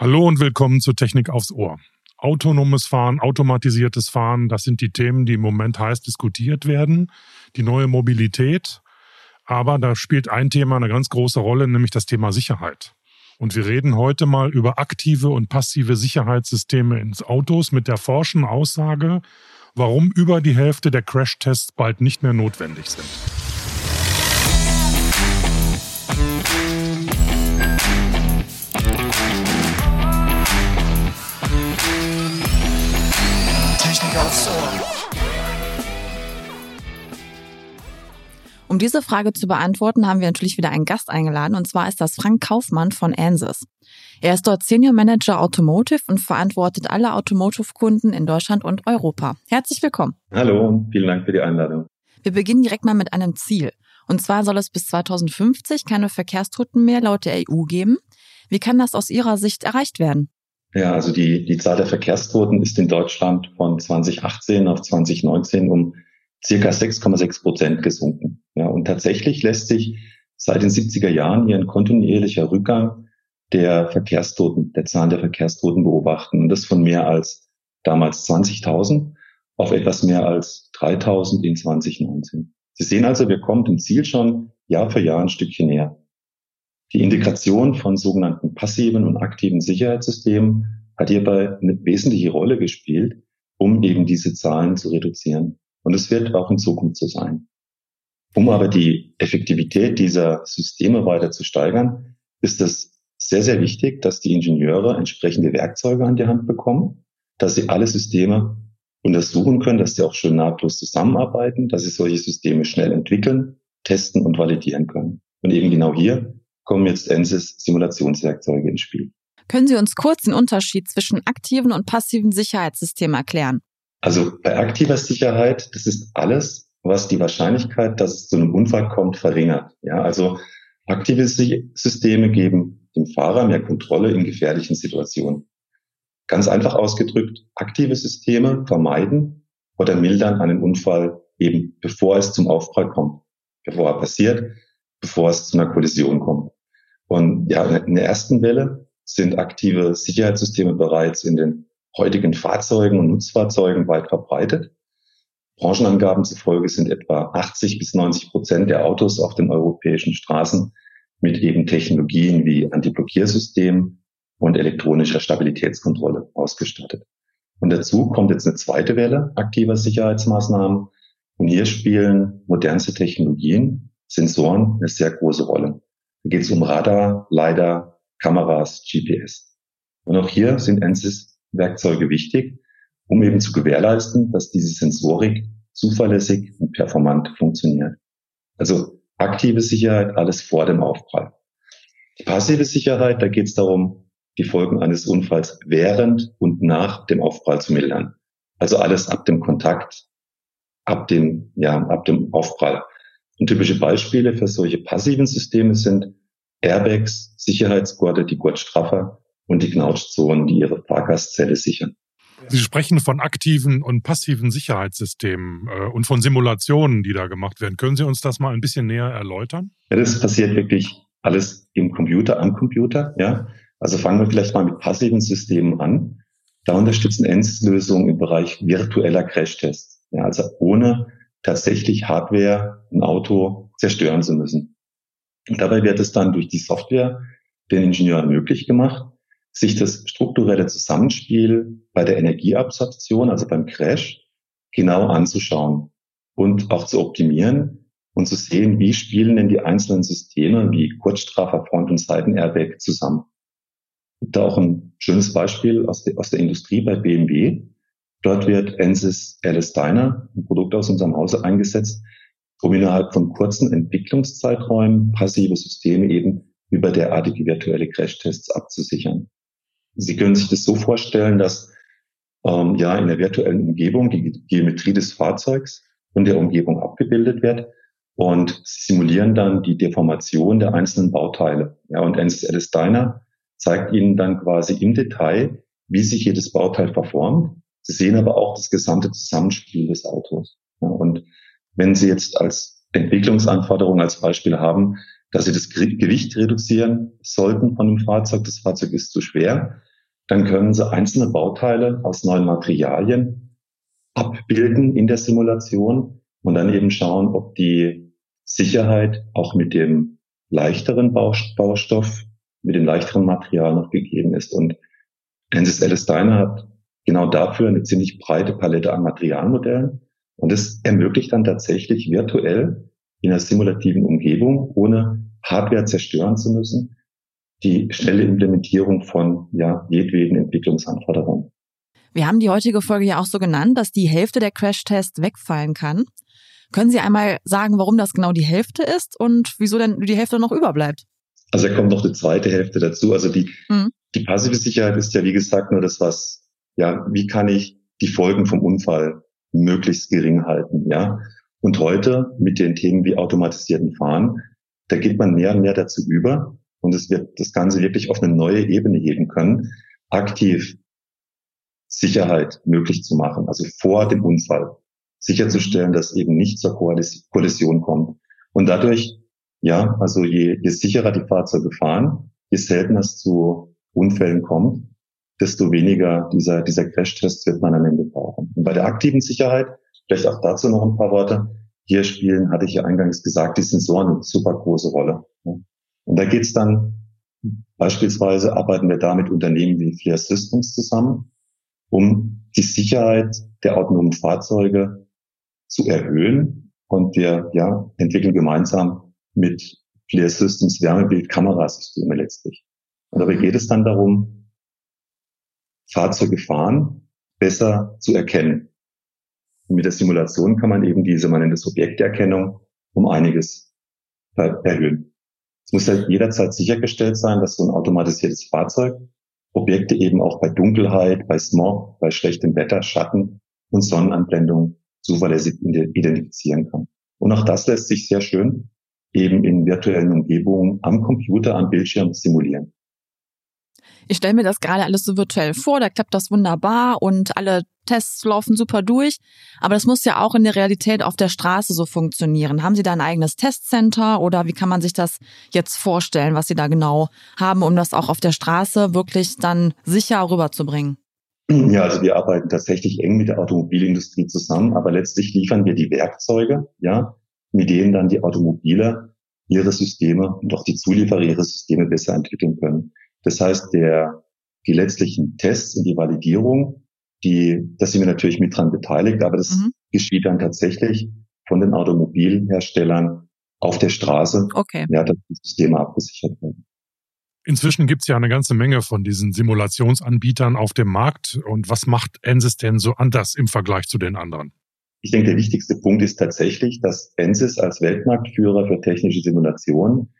Hallo und willkommen zu Technik aufs Ohr. Autonomes Fahren, automatisiertes Fahren, das sind die Themen, die im Moment heiß diskutiert werden. Die neue Mobilität. Aber da spielt ein Thema eine ganz große Rolle, nämlich das Thema Sicherheit. Und wir reden heute mal über aktive und passive Sicherheitssysteme ins Autos mit der forschen Aussage, warum über die Hälfte der Crashtests bald nicht mehr notwendig sind. Um diese Frage zu beantworten, haben wir natürlich wieder einen Gast eingeladen, und zwar ist das Frank Kaufmann von Ansys. Er ist dort Senior Manager Automotive und verantwortet alle Automotive-Kunden in Deutschland und Europa. Herzlich willkommen. Hallo, vielen Dank für die Einladung. Wir beginnen direkt mal mit einem Ziel. Und zwar soll es bis 2050 keine Verkehrstoten mehr laut der EU geben. Wie kann das aus Ihrer Sicht erreicht werden? Ja, also die, die Zahl der Verkehrstoten ist in Deutschland von 2018 auf 2019 um circa 6,6 Prozent gesunken. Ja, und tatsächlich lässt sich seit den 70er Jahren hier ein kontinuierlicher Rückgang der Verkehrstoten, der Zahlen der Verkehrstoten beobachten. Und das von mehr als damals 20.000 auf etwas mehr als 3.000 in 2019. Sie sehen also, wir kommen dem Ziel schon Jahr für Jahr ein Stückchen näher. Die Integration von sogenannten passiven und aktiven Sicherheitssystemen hat hierbei eine wesentliche Rolle gespielt, um eben diese Zahlen zu reduzieren. Und es wird auch in Zukunft so sein. Um aber die Effektivität dieser Systeme weiter zu steigern, ist es sehr, sehr wichtig, dass die Ingenieure entsprechende Werkzeuge an die Hand bekommen, dass sie alle Systeme untersuchen können, dass sie auch schön nahtlos zusammenarbeiten, dass sie solche Systeme schnell entwickeln, testen und validieren können. Und eben genau hier kommen jetzt Ansys Simulationswerkzeuge ins Spiel. Können Sie uns kurz den Unterschied zwischen aktiven und passiven Sicherheitssystemen erklären? Also bei aktiver Sicherheit, das ist alles, was die Wahrscheinlichkeit, dass es zu einem Unfall kommt, verringert. Ja, also aktive Systeme geben dem Fahrer mehr Kontrolle in gefährlichen Situationen. Ganz einfach ausgedrückt, aktive Systeme vermeiden oder mildern einen Unfall eben bevor es zum Aufprall kommt, bevor er passiert, bevor es zu einer Kollision kommt. Und ja, in der ersten Welle sind aktive Sicherheitssysteme bereits in den heutigen Fahrzeugen und Nutzfahrzeugen weit verbreitet. Branchenangaben zufolge sind etwa 80 bis 90 Prozent der Autos auf den europäischen Straßen mit eben Technologien wie Antiblockiersystem und elektronischer Stabilitätskontrolle ausgestattet. Und dazu kommt jetzt eine zweite Welle aktiver Sicherheitsmaßnahmen. Und hier spielen modernste Technologien, Sensoren eine sehr große Rolle. Da geht es um Radar, LiDAR, Kameras, GPS. Und auch hier sind ANSYS-Werkzeuge wichtig, um eben zu gewährleisten, dass diese Sensorik zuverlässig und performant funktioniert. Also aktive Sicherheit, alles vor dem Aufprall. Die passive Sicherheit, da geht es darum, die Folgen eines Unfalls während und nach dem Aufprall zu mildern. Also alles ab dem Kontakt, ab dem, ja, ab dem Aufprall. Und typische Beispiele für solche passiven Systeme sind Airbags, Sicherheitsgurte, die Gurtstraffer und die Knautschzonen, die ihre Fahrgastzelle sichern. Sie sprechen von aktiven und passiven Sicherheitssystemen äh, und von Simulationen, die da gemacht werden. Können Sie uns das mal ein bisschen näher erläutern? Ja, das passiert wirklich alles im Computer, am Computer. Ja, also fangen wir vielleicht mal mit passiven Systemen an. Da unterstützen ENSYS-Lösungen im Bereich virtueller Crashtests. Ja, also ohne tatsächlich Hardware, ein Auto zerstören zu müssen. Und dabei wird es dann durch die Software den Ingenieuren möglich gemacht, sich das strukturelle Zusammenspiel bei der Energieabsorption, also beim Crash, genau anzuschauen und auch zu optimieren und zu sehen, wie spielen denn die einzelnen Systeme wie Kurzstraffer, Front- und Seitenairbag zusammen. Da auch ein schönes Beispiel aus der, aus der Industrie bei BMW. Dort wird Ansys Alice Diner, ein Produkt aus unserem Hause, eingesetzt, um innerhalb von kurzen Entwicklungszeiträumen passive Systeme eben über derartige virtuelle Crashtests abzusichern. Sie können sich das so vorstellen, dass ähm, ja in der virtuellen Umgebung die Geometrie des Fahrzeugs und der Umgebung abgebildet wird und simulieren dann die Deformation der einzelnen Bauteile. Ja, und Ansys Alice Diner zeigt Ihnen dann quasi im Detail, wie sich jedes Bauteil verformt Sie sehen aber auch das gesamte Zusammenspiel des Autos. Ja, und wenn Sie jetzt als Entwicklungsanforderung als Beispiel haben, dass Sie das Gewicht reduzieren sollten von dem Fahrzeug, das Fahrzeug ist zu schwer, dann können Sie einzelne Bauteile aus neuen Materialien abbilden in der Simulation und dann eben schauen, ob die Sicherheit auch mit dem leichteren Baustoff, mit dem leichteren Material noch gegeben ist. Und Francis Alice Steiner hat genau dafür eine ziemlich breite Palette an Materialmodellen. Und das ermöglicht dann tatsächlich virtuell in einer simulativen Umgebung, ohne Hardware zerstören zu müssen, die schnelle Implementierung von ja, jedweden Entwicklungsanforderungen. Wir haben die heutige Folge ja auch so genannt, dass die Hälfte der Crashtests wegfallen kann. Können Sie einmal sagen, warum das genau die Hälfte ist und wieso denn die Hälfte noch überbleibt? Also da kommt noch die zweite Hälfte dazu. Also die, mhm. die passive Sicherheit ist ja, wie gesagt, nur das, was, ja, wie kann ich die Folgen vom Unfall möglichst gering halten, ja. Und heute mit den Themen wie automatisierten Fahren, da geht man mehr und mehr dazu über und es wird das Ganze wirklich auf eine neue Ebene heben können, aktiv Sicherheit möglich zu machen, also vor dem Unfall sicherzustellen, dass eben nicht zur Kollision kommt. Und dadurch, ja, also je, je sicherer die Fahrzeuge fahren, je seltener es zu Unfällen kommt, desto weniger dieser, dieser Crash-Test wird man am Ende brauchen. Und bei der aktiven Sicherheit, vielleicht auch dazu noch ein paar Worte, hier spielen, hatte ich ja eingangs gesagt, die Sensoren eine super große Rolle. Und da geht's dann, beispielsweise arbeiten wir da mit Unternehmen wie Flair Systems zusammen, um die Sicherheit der autonomen Fahrzeuge zu erhöhen. Und wir ja, entwickeln gemeinsam mit Flair Systems Wärmebild-Kamerasysteme letztlich. Und dabei geht es dann darum, Fahrzeuge fahren, besser zu erkennen. Und mit der Simulation kann man eben diese, man nennt es Objekterkennung, um einiges erhöhen. Es muss halt jederzeit sichergestellt sein, dass so ein automatisiertes Fahrzeug Objekte eben auch bei Dunkelheit, bei Smog, bei schlechtem Wetter, Schatten und Sonnenanblendung zuverlässig identifizieren kann. Und auch das lässt sich sehr schön eben in virtuellen Umgebungen am Computer, am Bildschirm simulieren. Ich stelle mir das gerade alles so virtuell vor, da klappt das wunderbar und alle Tests laufen super durch. Aber das muss ja auch in der Realität auf der Straße so funktionieren. Haben Sie da ein eigenes Testcenter oder wie kann man sich das jetzt vorstellen, was Sie da genau haben, um das auch auf der Straße wirklich dann sicher rüberzubringen? Ja, also wir arbeiten tatsächlich eng mit der Automobilindustrie zusammen, aber letztlich liefern wir die Werkzeuge, ja, mit denen dann die Automobile ihre Systeme und auch die Zulieferer ihre Systeme besser entwickeln können. Das heißt, der, die letztlichen Tests und die Validierung, die, da sind wir natürlich mit dran beteiligt, aber das mhm. geschieht dann tatsächlich von den Automobilherstellern auf der Straße, okay. ja, dass die Systeme abgesichert werden. Inzwischen gibt es ja eine ganze Menge von diesen Simulationsanbietern auf dem Markt. Und was macht Ensys denn so anders im Vergleich zu den anderen? Ich denke, der wichtigste Punkt ist tatsächlich, dass Ensys als Weltmarktführer für technische Simulation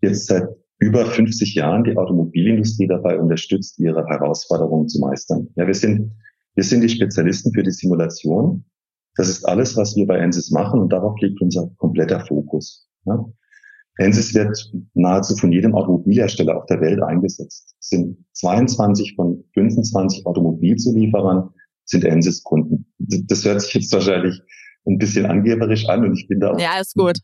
jetzt seit über 50 Jahren die Automobilindustrie dabei unterstützt, ihre Herausforderungen zu meistern. Ja, wir sind, wir sind die Spezialisten für die Simulation. Das ist alles, was wir bei Ensys machen und darauf liegt unser kompletter Fokus. Ja. Ensys wird nahezu von jedem Automobilhersteller auf der Welt eingesetzt. Es sind 22 von 25 Automobilzulieferern sind Ensys Kunden. Das hört sich jetzt wahrscheinlich ein bisschen angeberisch an und ich bin da auch. Ja, ist gut.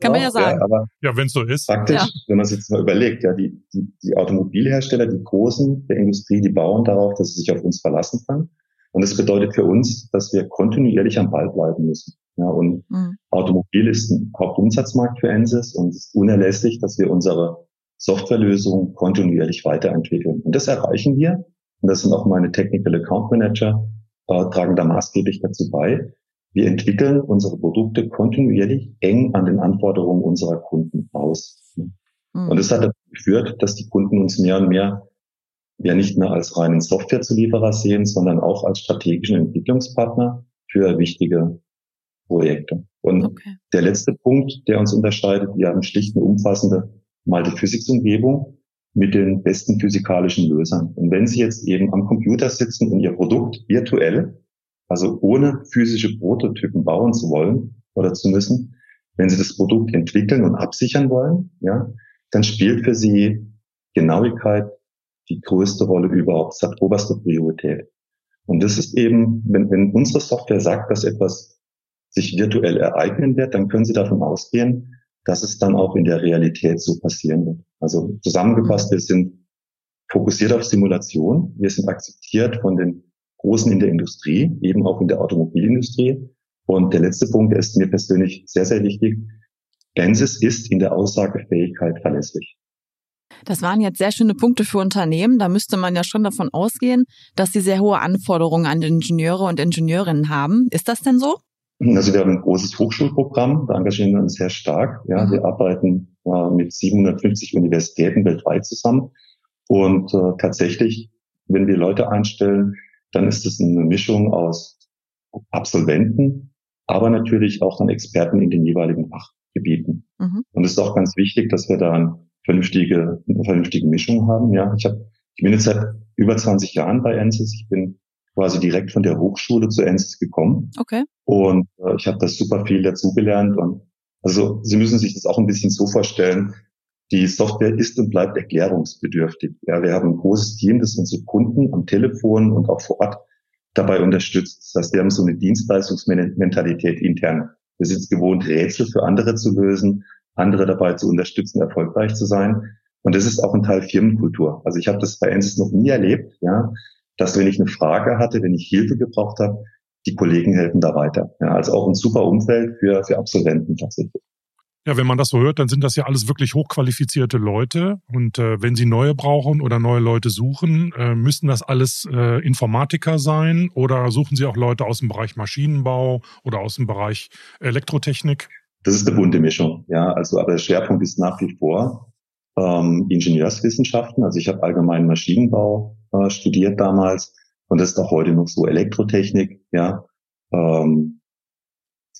Kann man ja sagen. Ja, aber ja wenn es so ist. Praktisch, ja. wenn man es jetzt mal überlegt, ja, die, die, die Automobilhersteller, die Großen der Industrie, die bauen darauf, dass sie sich auf uns verlassen können. Und das bedeutet für uns, dass wir kontinuierlich am Ball bleiben müssen. Ja, und mhm. Automobil ist ein Hauptumsatzmarkt für Ensys und es ist unerlässlich, dass wir unsere Softwarelösungen kontinuierlich weiterentwickeln. Und das erreichen wir. Und das sind auch meine Technical Account Manager, äh, tragen da maßgeblich dazu bei, wir entwickeln unsere Produkte kontinuierlich eng an den Anforderungen unserer Kunden aus. Mhm. Und das hat dazu geführt, dass die Kunden uns mehr und mehr ja nicht mehr als reinen Softwarezulieferer sehen, sondern auch als strategischen Entwicklungspartner für wichtige Projekte. Und okay. der letzte Punkt, der uns unterscheidet, wir haben schlicht eine umfassende Multiphysics-Umgebung mit den besten physikalischen Lösern. Und wenn Sie jetzt eben am Computer sitzen und Ihr Produkt virtuell also ohne physische Prototypen bauen zu wollen oder zu müssen, wenn Sie das Produkt entwickeln und absichern wollen, ja, dann spielt für Sie Genauigkeit die größte Rolle überhaupt, es hat oberste Priorität. Und das ist eben, wenn, wenn unsere Software sagt, dass etwas sich virtuell ereignen wird, dann können Sie davon ausgehen, dass es dann auch in der Realität so passieren wird. Also zusammengefasst, wir sind fokussiert auf Simulation. Wir sind akzeptiert von den Großen in der Industrie, eben auch in der Automobilindustrie. Und der letzte Punkt, der ist mir persönlich sehr, sehr wichtig. Ansys ist in der Aussagefähigkeit verlässlich. Das waren jetzt sehr schöne Punkte für Unternehmen. Da müsste man ja schon davon ausgehen, dass sie sehr hohe Anforderungen an Ingenieure und Ingenieurinnen haben. Ist das denn so? Also wir haben ein großes Hochschulprogramm, da engagieren wir uns sehr stark. Ja, mhm. wir arbeiten äh, mit 750 Universitäten weltweit zusammen. Und äh, tatsächlich, wenn wir Leute einstellen, dann ist es eine Mischung aus Absolventen, aber natürlich auch dann Experten in den jeweiligen Fachgebieten. Mhm. Und es ist auch ganz wichtig, dass wir da eine vernünftige, eine vernünftige Mischung haben. Ja, ich habe, ich bin jetzt seit über 20 Jahren bei ANSYS. Ich bin quasi direkt von der Hochschule zu ANSYS gekommen. Okay. Und äh, ich habe da super viel dazugelernt. Und also Sie müssen sich das auch ein bisschen so vorstellen. Die Software ist und bleibt erklärungsbedürftig. Ja, wir haben ein großes Team, das unsere Kunden am Telefon und auch vor Ort dabei unterstützt. Das heißt, wir haben so eine Dienstleistungsmentalität intern. Wir sind es gewohnt, Rätsel für andere zu lösen, andere dabei zu unterstützen, erfolgreich zu sein. Und das ist auch ein Teil Firmenkultur. Also ich habe das bei Ensys noch nie erlebt, ja, dass wenn ich eine Frage hatte, wenn ich Hilfe gebraucht habe, die Kollegen helfen da weiter. Ja, also auch ein super Umfeld für, für Absolventen tatsächlich. Ja, wenn man das so hört, dann sind das ja alles wirklich hochqualifizierte Leute. Und äh, wenn sie neue brauchen oder neue Leute suchen, äh, müssen das alles äh, Informatiker sein oder suchen sie auch Leute aus dem Bereich Maschinenbau oder aus dem Bereich Elektrotechnik? Das ist eine bunte Mischung, ja. Also aber der Schwerpunkt ist nach wie vor ähm, Ingenieurswissenschaften. Also ich habe allgemeinen Maschinenbau äh, studiert damals und das ist auch heute noch so Elektrotechnik, ja. Ähm,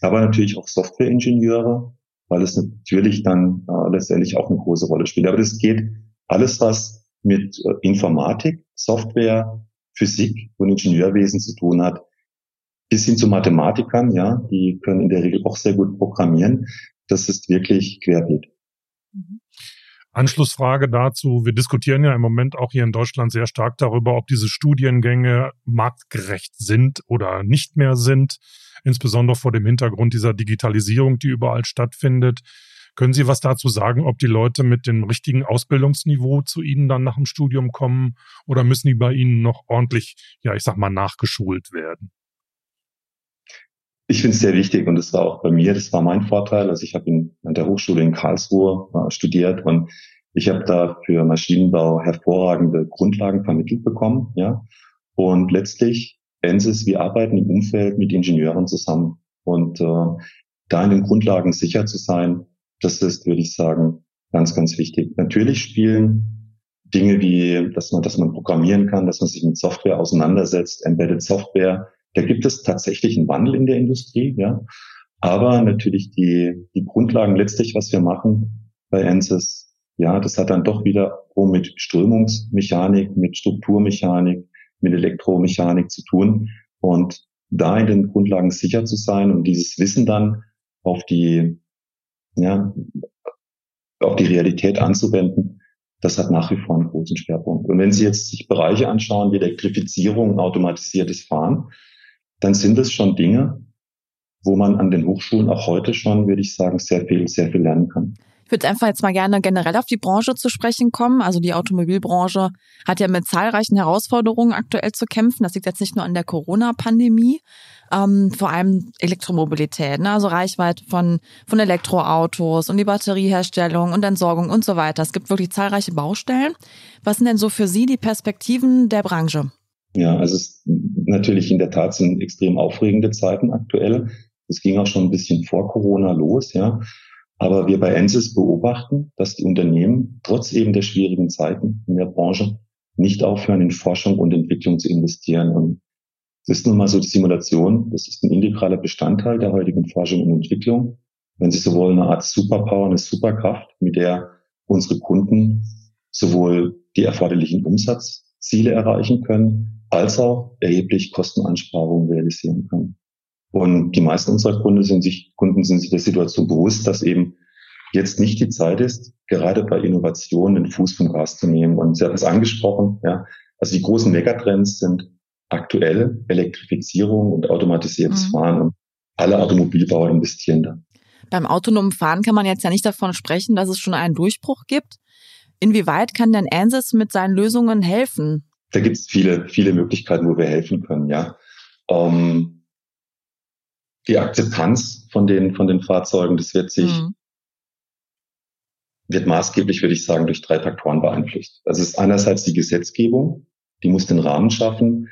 aber natürlich auch Softwareingenieure weil es natürlich dann äh, letztendlich auch eine große Rolle spielt. Aber das geht alles, was mit äh, Informatik, Software, Physik und Ingenieurwesen zu tun hat, bis hin zu Mathematikern, ja, die können in der Regel auch sehr gut programmieren. Das ist wirklich querbeet. Mhm. Anschlussfrage dazu. Wir diskutieren ja im Moment auch hier in Deutschland sehr stark darüber, ob diese Studiengänge marktgerecht sind oder nicht mehr sind, insbesondere vor dem Hintergrund dieser Digitalisierung, die überall stattfindet. Können Sie was dazu sagen, ob die Leute mit dem richtigen Ausbildungsniveau zu Ihnen dann nach dem Studium kommen oder müssen die bei Ihnen noch ordentlich, ja, ich sag mal, nachgeschult werden? Ich finde es sehr wichtig und das war auch bei mir, das war mein Vorteil. Also ich habe an der Hochschule in Karlsruhe äh, studiert und ich habe da für Maschinenbau hervorragende Grundlagen vermittelt bekommen, ja. Und letztlich, Ensis, wir arbeiten im Umfeld mit Ingenieuren zusammen. Und äh, da in den Grundlagen sicher zu sein, das ist, würde ich sagen, ganz, ganz wichtig. Natürlich spielen Dinge wie, dass man, dass man programmieren kann, dass man sich mit Software auseinandersetzt, Embedded Software, da gibt es tatsächlich einen Wandel in der Industrie, ja. Aber natürlich die, die Grundlagen letztlich, was wir machen bei ANSYS, ja, das hat dann doch wieder mit Strömungsmechanik, mit Strukturmechanik, mit Elektromechanik zu tun. Und da in den Grundlagen sicher zu sein und dieses Wissen dann auf die, ja, auf die Realität anzuwenden, das hat nach wie vor einen großen Schwerpunkt. Und wenn Sie jetzt sich Bereiche anschauen wie Elektrifizierung, automatisiertes Fahren, dann sind es schon Dinge, wo man an den Hochschulen auch heute schon, würde ich sagen, sehr viel, sehr viel lernen kann. Ich würde einfach jetzt mal gerne generell auf die Branche zu sprechen kommen. Also die Automobilbranche hat ja mit zahlreichen Herausforderungen aktuell zu kämpfen. Das liegt jetzt nicht nur an der Corona-Pandemie, ähm, vor allem Elektromobilität, ne? also Reichweite von, von Elektroautos und die Batterieherstellung und Entsorgung und so weiter. Es gibt wirklich zahlreiche Baustellen. Was sind denn so für Sie die Perspektiven der Branche? Ja, also es natürlich in der Tat sind extrem aufregende Zeiten aktuell. Es ging auch schon ein bisschen vor Corona los, ja. Aber wir bei Ensis beobachten, dass die Unternehmen trotz eben der schwierigen Zeiten in der Branche nicht aufhören, in Forschung und Entwicklung zu investieren. Und es ist nun mal so die Simulation, das ist ein integraler Bestandteil der heutigen Forschung und Entwicklung. Wenn Sie so wollen, eine Art Superpower, eine Superkraft, mit der unsere Kunden sowohl die erforderlichen Umsatzziele erreichen können, als auch erheblich Kosteneinsparungen realisieren kann. Und die meisten unserer Kunden sind sich, Kunden sind sich der Situation bewusst, dass eben jetzt nicht die Zeit ist, gerade bei Innovationen den Fuß vom Gas zu nehmen. Und Sie haben es angesprochen, ja. Also die großen Megatrends sind aktuell Elektrifizierung und automatisiertes mhm. Fahren und alle Automobilbauer investieren da. Beim autonomen Fahren kann man jetzt ja nicht davon sprechen, dass es schon einen Durchbruch gibt. Inwieweit kann denn ANSYS mit seinen Lösungen helfen? Da gibt es viele, viele Möglichkeiten, wo wir helfen können, ja. Ähm, die Akzeptanz von den, von den Fahrzeugen, das wird sich, mhm. wird maßgeblich, würde ich sagen, durch drei Faktoren beeinflusst. Das ist einerseits die Gesetzgebung, die muss den Rahmen schaffen,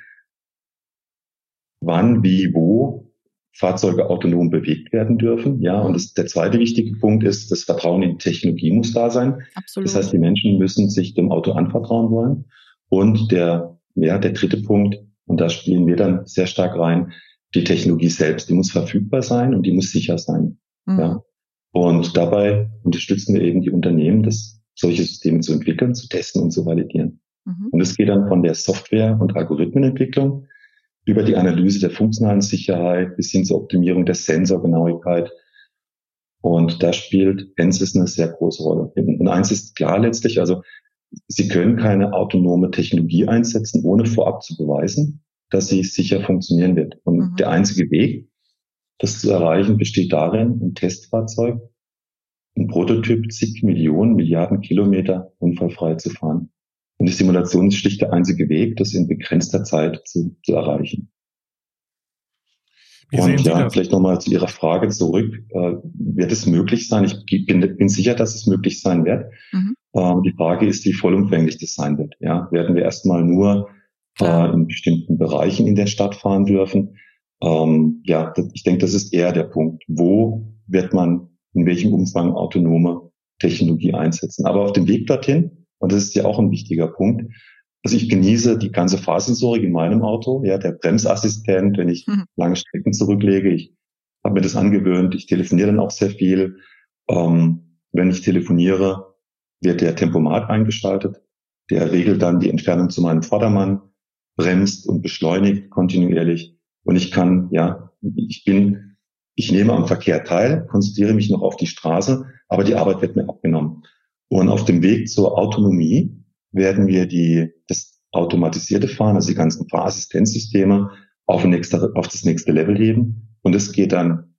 wann, wie, wo Fahrzeuge autonom bewegt werden dürfen. Ja, und das, der zweite wichtige Punkt ist, das Vertrauen in die Technologie muss da sein. Absolut. Das heißt, die Menschen müssen sich dem Auto anvertrauen wollen. Und der, ja, der dritte Punkt, und da spielen wir dann sehr stark rein, die Technologie selbst, die muss verfügbar sein und die muss sicher sein. Mhm. Ja. Und dabei unterstützen wir eben die Unternehmen, das, solche Systeme zu entwickeln, zu testen und zu validieren. Mhm. Und es geht dann von der Software- und Algorithmenentwicklung über die Analyse der funktionalen Sicherheit bis hin zur Optimierung der Sensorgenauigkeit. Und da spielt ANSYS eine sehr große Rolle. Und eins ist klar letztlich, also Sie können keine autonome Technologie einsetzen, ohne vorab zu beweisen, dass sie sicher funktionieren wird. Und mhm. der einzige Weg, das zu erreichen, besteht darin, ein Testfahrzeug, ein Prototyp zig Millionen, Milliarden Kilometer unfallfrei zu fahren. Und die Simulation ist schlicht der einzige Weg, das in begrenzter Zeit zu, zu erreichen. Wie und ja, vielleicht nochmal zu Ihrer Frage zurück. Äh, wird es möglich sein? Ich bin, bin sicher, dass es möglich sein wird. Mhm. Ähm, die Frage ist, wie vollumfänglich das sein wird. Ja, werden wir erstmal nur äh, in bestimmten Bereichen in der Stadt fahren dürfen? Ähm, ja, das, ich denke, das ist eher der Punkt. Wo wird man in welchem Umfang autonome Technologie einsetzen? Aber auf dem Weg dorthin und das ist ja auch ein wichtiger Punkt. Also ich genieße die ganze Fahrsensorik in meinem Auto, ja, der Bremsassistent, wenn ich mhm. lange Strecken zurücklege. Ich habe mir das angewöhnt. Ich telefoniere dann auch sehr viel. Ähm, wenn ich telefoniere, wird der Tempomat eingeschaltet. Der regelt dann die Entfernung zu meinem Vordermann, bremst und beschleunigt kontinuierlich. Und ich kann, ja, ich bin, ich nehme am Verkehr teil, konzentriere mich noch auf die Straße, aber die Arbeit wird mir abgenommen. Und auf dem Weg zur Autonomie werden wir die, das automatisierte Fahren, also die ganzen Fahrassistenzsysteme auf, nächste, auf das nächste Level heben. Und es geht dann,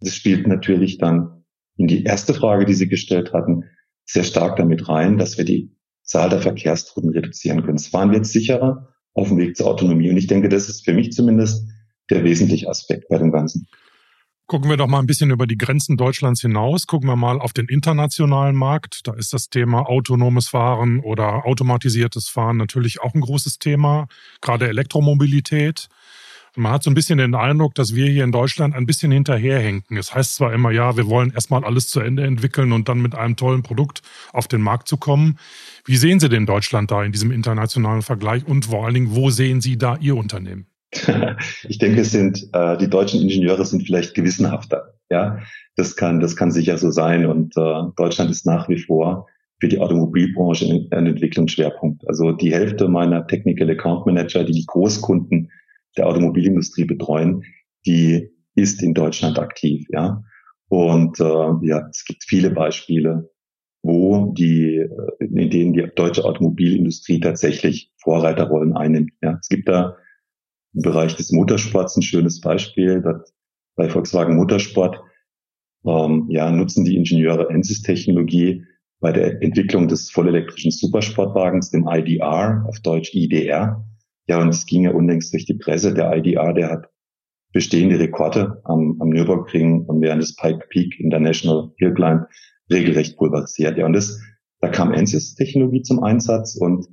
das spielt natürlich dann in die erste Frage, die Sie gestellt hatten, sehr stark damit rein, dass wir die Zahl der Verkehrstoten reduzieren können. Es fahren wir jetzt sicherer auf dem Weg zur Autonomie. Und ich denke, das ist für mich zumindest der wesentliche Aspekt bei dem Ganzen. Gucken wir doch mal ein bisschen über die Grenzen Deutschlands hinaus. Gucken wir mal auf den internationalen Markt. Da ist das Thema autonomes Fahren oder automatisiertes Fahren natürlich auch ein großes Thema, gerade Elektromobilität. man hat so ein bisschen den Eindruck, dass wir hier in Deutschland ein bisschen hinterherhinken. Es heißt zwar immer, ja, wir wollen erstmal alles zu Ende entwickeln und dann mit einem tollen Produkt auf den Markt zu kommen. Wie sehen Sie denn Deutschland da in diesem internationalen Vergleich und vor allen Dingen, wo sehen Sie da Ihr Unternehmen? ich denke, es sind äh, die deutschen Ingenieure sind vielleicht gewissenhafter. Ja, das kann das kann sicher so sein. Und äh, Deutschland ist nach wie vor für die Automobilbranche ein Entwicklungsschwerpunkt. Also die Hälfte meiner Technical Account Manager, die die Großkunden der Automobilindustrie betreuen, die ist in Deutschland aktiv. Ja, und äh, ja, es gibt viele Beispiele, wo die, äh, in denen die deutsche Automobilindustrie tatsächlich Vorreiterrollen einnimmt. Ja, es gibt da im Bereich des Motorsports ein schönes Beispiel. Bei Volkswagen Motorsport ähm, ja, nutzen die Ingenieure ENSYS-Technologie bei der Entwicklung des vollelektrischen Supersportwagens, dem IDR, auf Deutsch IDR. Ja, und es ging ja unlängst durch die Presse. Der IDR, der hat bestehende Rekorde am, am Nürburgring und während des Pike Peak International Hillclimb regelrecht pulverisiert. Ja, und das, da kam ENSYS-Technologie zum Einsatz und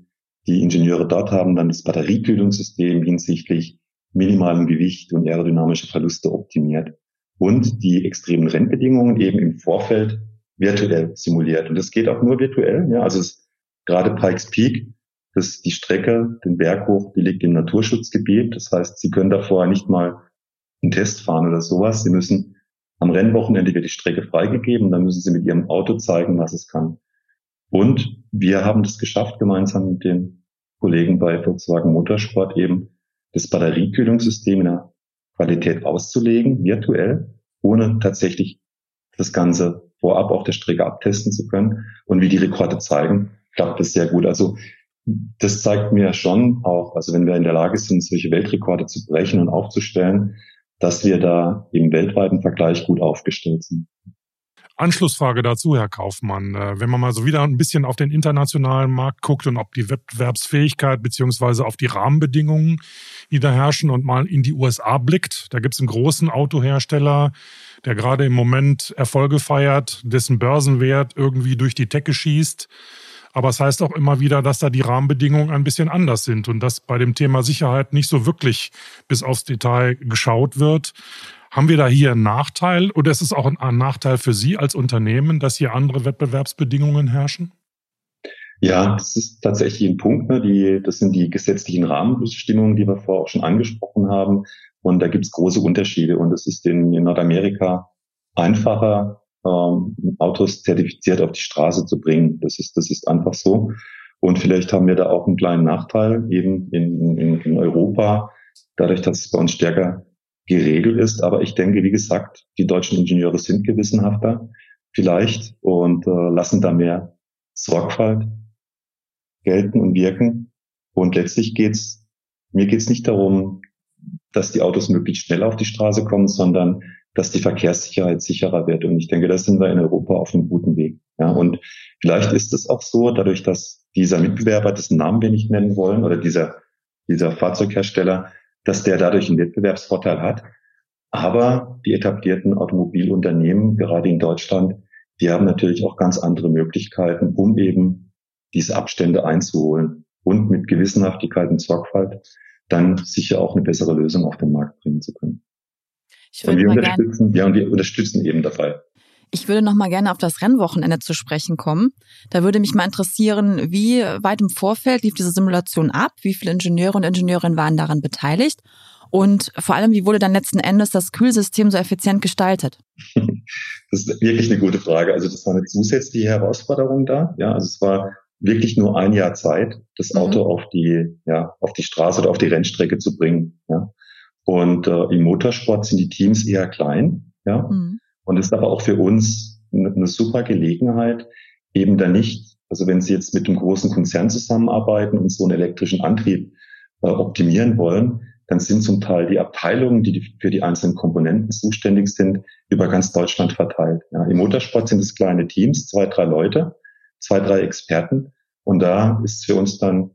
die Ingenieure dort haben dann das Batteriekühlungssystem hinsichtlich minimalem Gewicht und aerodynamische Verluste optimiert und die extremen Rennbedingungen eben im Vorfeld virtuell simuliert. Und das geht auch nur virtuell. Ja, also es, gerade Pikes Peak, das die Strecke, den Berg hoch, die liegt im Naturschutzgebiet. Das heißt, Sie können da vorher nicht mal einen Test fahren oder sowas. Sie müssen am Rennwochenende wird die Strecke freigegeben, dann müssen Sie mit Ihrem Auto zeigen, was es kann. Und wir haben das geschafft, gemeinsam mit den Kollegen bei Volkswagen Motorsport eben das Batteriekühlungssystem in der Qualität auszulegen, virtuell, ohne tatsächlich das Ganze vorab auf der Strecke abtesten zu können. Und wie die Rekorde zeigen, klappt das sehr gut. Also das zeigt mir schon auch, also wenn wir in der Lage sind, solche Weltrekorde zu brechen und aufzustellen, dass wir da im weltweiten Vergleich gut aufgestellt sind. Anschlussfrage dazu, Herr Kaufmann. Äh, wenn man mal so wieder ein bisschen auf den internationalen Markt guckt und ob die Wettbewerbsfähigkeit beziehungsweise auf die Rahmenbedingungen, die da herrschen und mal in die USA blickt, da gibt es einen großen Autohersteller, der gerade im Moment Erfolge feiert, dessen Börsenwert irgendwie durch die Decke schießt. Aber es heißt auch immer wieder, dass da die Rahmenbedingungen ein bisschen anders sind und dass bei dem Thema Sicherheit nicht so wirklich bis aufs Detail geschaut wird. Haben wir da hier einen Nachteil oder ist es auch ein Nachteil für Sie als Unternehmen, dass hier andere Wettbewerbsbedingungen herrschen? Ja, das ist tatsächlich ein Punkt. Ne? Die, das sind die gesetzlichen Rahmenbestimmungen, die wir vorher auch schon angesprochen haben. Und da gibt es große Unterschiede. Und es ist in, in Nordamerika einfacher, ähm, Autos zertifiziert auf die Straße zu bringen. Das ist, das ist einfach so. Und vielleicht haben wir da auch einen kleinen Nachteil eben in, in, in Europa, dadurch, dass es bei uns stärker geregelt ist. Aber ich denke, wie gesagt, die deutschen Ingenieure sind gewissenhafter vielleicht und äh, lassen da mehr Sorgfalt gelten und wirken. Und letztlich geht's, mir geht's nicht darum, dass die Autos möglichst schnell auf die Straße kommen, sondern dass die Verkehrssicherheit sicherer wird. Und ich denke, da sind wir in Europa auf einem guten Weg. Ja, und vielleicht ist es auch so, dadurch, dass dieser Mitbewerber, dessen Namen wir nicht nennen wollen, oder dieser, dieser Fahrzeughersteller, dass der dadurch einen Wettbewerbsvorteil hat. Aber die etablierten Automobilunternehmen, gerade in Deutschland, die haben natürlich auch ganz andere Möglichkeiten, um eben diese Abstände einzuholen und mit Gewissenhaftigkeit und Sorgfalt dann sicher auch eine bessere Lösung auf den Markt bringen zu können. Ich würde und wir unterstützen, ja, und wir unterstützen eben dabei. Ich würde noch mal gerne auf das Rennwochenende zu sprechen kommen. Da würde mich mal interessieren, wie weit im Vorfeld lief diese Simulation ab? Wie viele Ingenieure und Ingenieurinnen waren daran beteiligt? Und vor allem, wie wurde dann letzten Endes das Kühlsystem so effizient gestaltet? Das ist wirklich eine gute Frage. Also das war eine zusätzliche Herausforderung da. Ja, also es war wirklich nur ein Jahr Zeit, das mhm. Auto mhm. auf die, ja, auf die Straße oder auf die Rennstrecke zu bringen. Ja. Und äh, im Motorsport sind die Teams eher klein. Ja. Mhm. Und es ist aber auch für uns eine, eine super Gelegenheit, eben da nicht, also wenn Sie jetzt mit einem großen Konzern zusammenarbeiten und so einen elektrischen Antrieb äh, optimieren wollen, dann sind zum Teil die Abteilungen, die für die einzelnen Komponenten zuständig sind, über ganz Deutschland verteilt. Ja, Im Motorsport sind es kleine Teams, zwei, drei Leute, zwei, drei Experten. Und da ist es für uns dann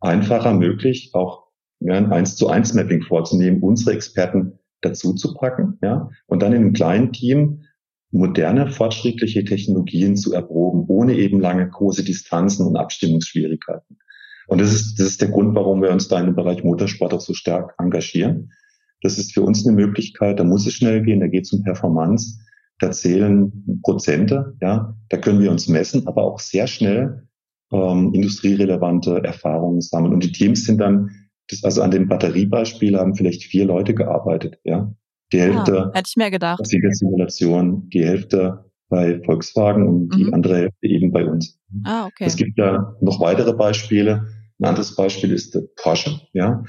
einfacher möglich, auch ja, ein eins zu eins Mapping vorzunehmen, unsere Experten dazu zu packen, ja, und dann in einem kleinen Team moderne, fortschrittliche Technologien zu erproben, ohne eben lange große Distanzen und Abstimmungsschwierigkeiten. Und das ist, das ist der Grund, warum wir uns da in dem Bereich Motorsport auch so stark engagieren. Das ist für uns eine Möglichkeit, da muss es schnell gehen, da geht es um Performance, da zählen Prozente, ja, da können wir uns messen, aber auch sehr schnell ähm, industrierelevante Erfahrungen sammeln. Und die Teams sind dann also an dem Batteriebeispiel haben vielleicht vier Leute gearbeitet, ja. Die ah, Hälfte ah, hätte ich mir gedacht. Simulation, die Hälfte bei Volkswagen und mhm. die andere Hälfte eben bei uns. Ah, okay. Es gibt ja noch weitere Beispiele. Ein anderes Beispiel ist Porsche, ja.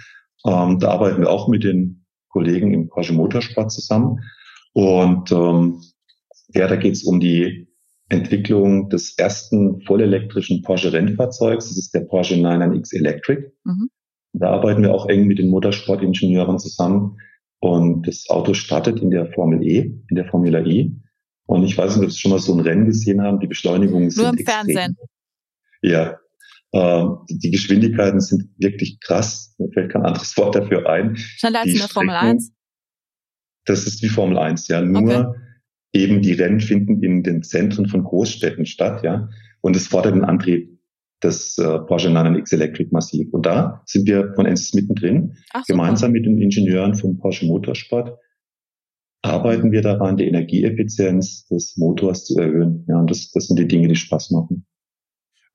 Ähm, da arbeiten wir auch mit den Kollegen im Porsche Motorsport zusammen. Und ähm, ja, da geht es um die Entwicklung des ersten vollelektrischen Porsche Rennfahrzeugs. Das ist der Porsche 99X Electric. Mhm. Da arbeiten wir auch eng mit den Motorsportingenieuren zusammen. Und das Auto startet in der Formel E, in der Formula E. Und ich weiß nicht, ob Sie schon mal so ein Rennen gesehen haben. Die Beschleunigungen sind Nur im extrem. Fernsehen. Ja. Ähm, die Geschwindigkeiten sind wirklich krass. Mir fällt kein anderes Wort dafür ein. Schneller als in der Formel 1? Das ist wie Formel 1, ja. Nur okay. eben die Rennen finden in den Zentren von Großstädten statt, ja. Und es fordert den Antrieb das äh, Porsche 9X Electric massiv. Und da sind wir von NSys mittendrin, Ach, gemeinsam mit den Ingenieuren von Porsche Motorsport arbeiten wir daran, die Energieeffizienz des Motors zu erhöhen. Ja, und das, das sind die Dinge, die Spaß machen.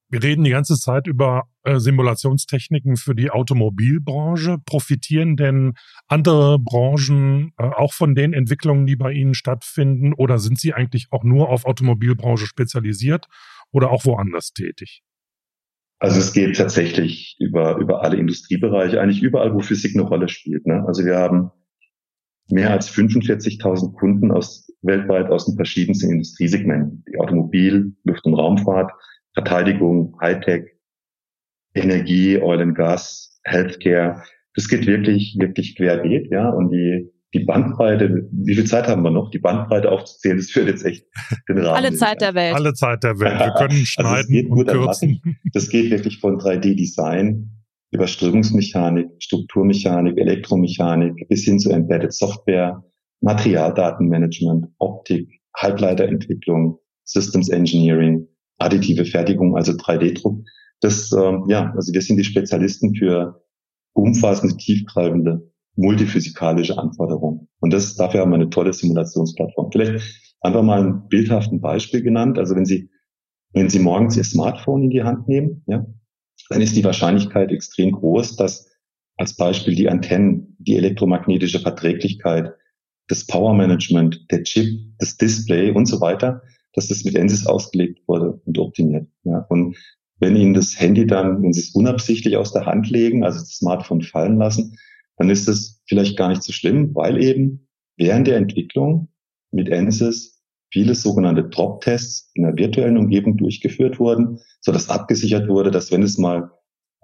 Wir reden die ganze Zeit über äh, Simulationstechniken für die Automobilbranche. Profitieren denn andere Branchen äh, auch von den Entwicklungen, die bei Ihnen stattfinden? Oder sind Sie eigentlich auch nur auf Automobilbranche spezialisiert oder auch woanders tätig? Also es geht tatsächlich über, über alle Industriebereiche, eigentlich überall, wo Physik eine Rolle spielt. Ne? Also wir haben mehr als 45.000 Kunden aus, weltweit aus den verschiedensten Industriesegmenten. Die Automobil, Luft- und Raumfahrt, Verteidigung, Hightech, Energie, Oil and Gas, Healthcare. Das geht wirklich, wirklich querbeet, ja. Und die, die Bandbreite, wie viel Zeit haben wir noch? Die Bandbreite aufzuzählen, das führt jetzt echt den Rahmen. Alle Zeit der Welt. Alle Zeit der Welt. Wir können schneiden also und kürzen. Das geht wirklich von 3D-Design über Strömungsmechanik, Strukturmechanik, Elektromechanik bis hin zu Embedded Software, Materialdatenmanagement, Optik, Halbleiterentwicklung, Systems Engineering, additive Fertigung, also 3D-Druck. Das, ähm, ja, also wir sind die Spezialisten für umfassende, tiefgreifende, multiphysikalische Anforderungen. Und das, dafür haben wir eine tolle Simulationsplattform. Vielleicht einfach mal ein bildhaften Beispiel genannt. Also wenn Sie, wenn Sie morgens Ihr Smartphone in die Hand nehmen, ja, dann ist die Wahrscheinlichkeit extrem groß, dass als Beispiel die Antennen, die elektromagnetische Verträglichkeit, das Power Management, der Chip, das Display und so weiter, dass das mit ENSYS ausgelegt wurde und optimiert. Ja. Und wenn Ihnen das Handy dann, wenn Sie es unabsichtlich aus der Hand legen, also das Smartphone fallen lassen, dann ist das vielleicht gar nicht so schlimm, weil eben während der Entwicklung mit ENSYS viele sogenannte Drop-Tests in der virtuellen Umgebung durchgeführt wurden, so dass abgesichert wurde, dass wenn es mal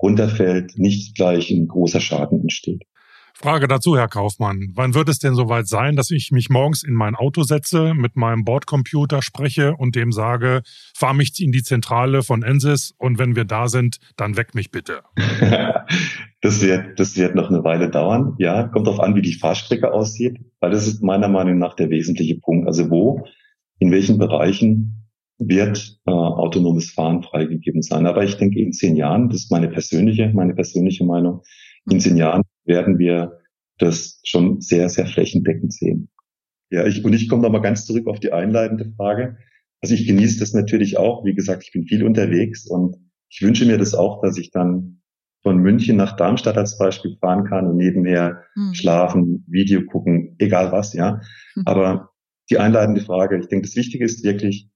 runterfällt, nicht gleich ein großer Schaden entsteht. Frage dazu, Herr Kaufmann. Wann wird es denn soweit sein, dass ich mich morgens in mein Auto setze, mit meinem Bordcomputer spreche und dem sage, fahr mich in die Zentrale von Ensis und wenn wir da sind, dann weck mich bitte? das wird, das wird noch eine Weile dauern. Ja, kommt darauf an, wie die Fahrstrecke aussieht, weil das ist meiner Meinung nach der wesentliche Punkt. Also wo, in welchen Bereichen wird äh, autonomes Fahren freigegeben sein. Aber ich denke, in zehn Jahren, das ist meine persönliche, meine persönliche Meinung, in zehn Jahren werden wir das schon sehr, sehr flächendeckend sehen. Ja, ich, und ich komme nochmal ganz zurück auf die einleitende Frage. Also ich genieße das natürlich auch. Wie gesagt, ich bin viel unterwegs und ich wünsche mir das auch, dass ich dann von München nach Darmstadt als Beispiel fahren kann und nebenher hm. schlafen, Video gucken, egal was, ja. Hm. Aber die einleitende Frage, ich denke, das Wichtige ist wirklich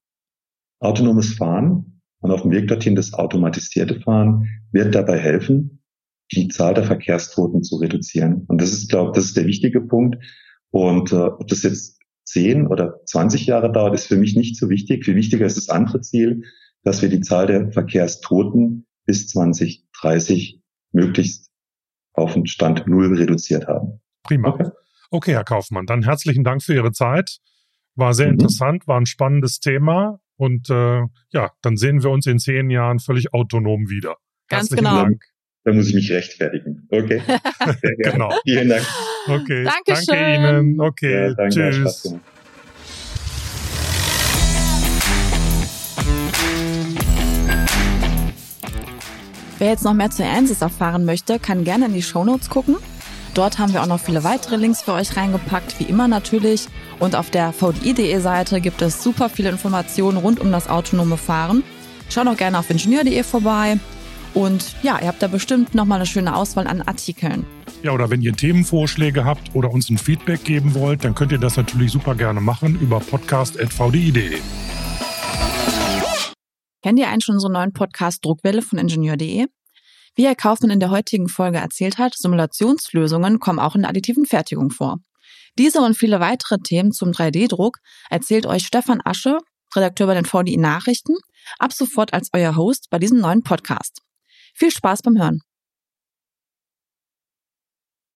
autonomes Fahren und auf dem Weg dorthin das automatisierte Fahren wird dabei helfen, die Zahl der Verkehrstoten zu reduzieren. Und das ist, glaube das ist der wichtige Punkt. Und äh, ob das jetzt 10 oder 20 Jahre dauert, ist für mich nicht so wichtig. Viel wichtiger ist das andere Ziel, dass wir die Zahl der Verkehrstoten bis 2030 möglichst auf den Stand Null reduziert haben. Prima. Okay. okay, Herr Kaufmann, dann herzlichen Dank für Ihre Zeit. War sehr mhm. interessant, war ein spannendes Thema. Und äh, ja, dann sehen wir uns in zehn Jahren völlig autonom wieder. Ganz herzlichen genau. Dank. Da muss ich mich rechtfertigen. Okay. genau. Vielen Dank. Okay. Dankeschön. Danke Ihnen. Okay. Ja, danke, Tschüss. Wer jetzt noch mehr zu Ansys erfahren möchte, kann gerne in die Shownotes gucken. Dort haben wir auch noch viele weitere Links für euch reingepackt, wie immer natürlich. Und auf der vdi.de Seite gibt es super viele Informationen rund um das autonome Fahren. Schaut auch gerne auf ingenieur.de vorbei. Und ja, ihr habt da bestimmt nochmal eine schöne Auswahl an Artikeln. Ja, oder wenn ihr Themenvorschläge habt oder uns ein Feedback geben wollt, dann könnt ihr das natürlich super gerne machen über podcast.vdi.de. Kennt ihr einen schon unseren neuen Podcast Druckwelle von Ingenieur.de? Wie Herr Kaufmann in der heutigen Folge erzählt hat, Simulationslösungen kommen auch in der additiven Fertigung vor. Diese und viele weitere Themen zum 3D-Druck erzählt euch Stefan Asche, Redakteur bei den VDI Nachrichten, ab sofort als euer Host bei diesem neuen Podcast. Viel Spaß beim Hören.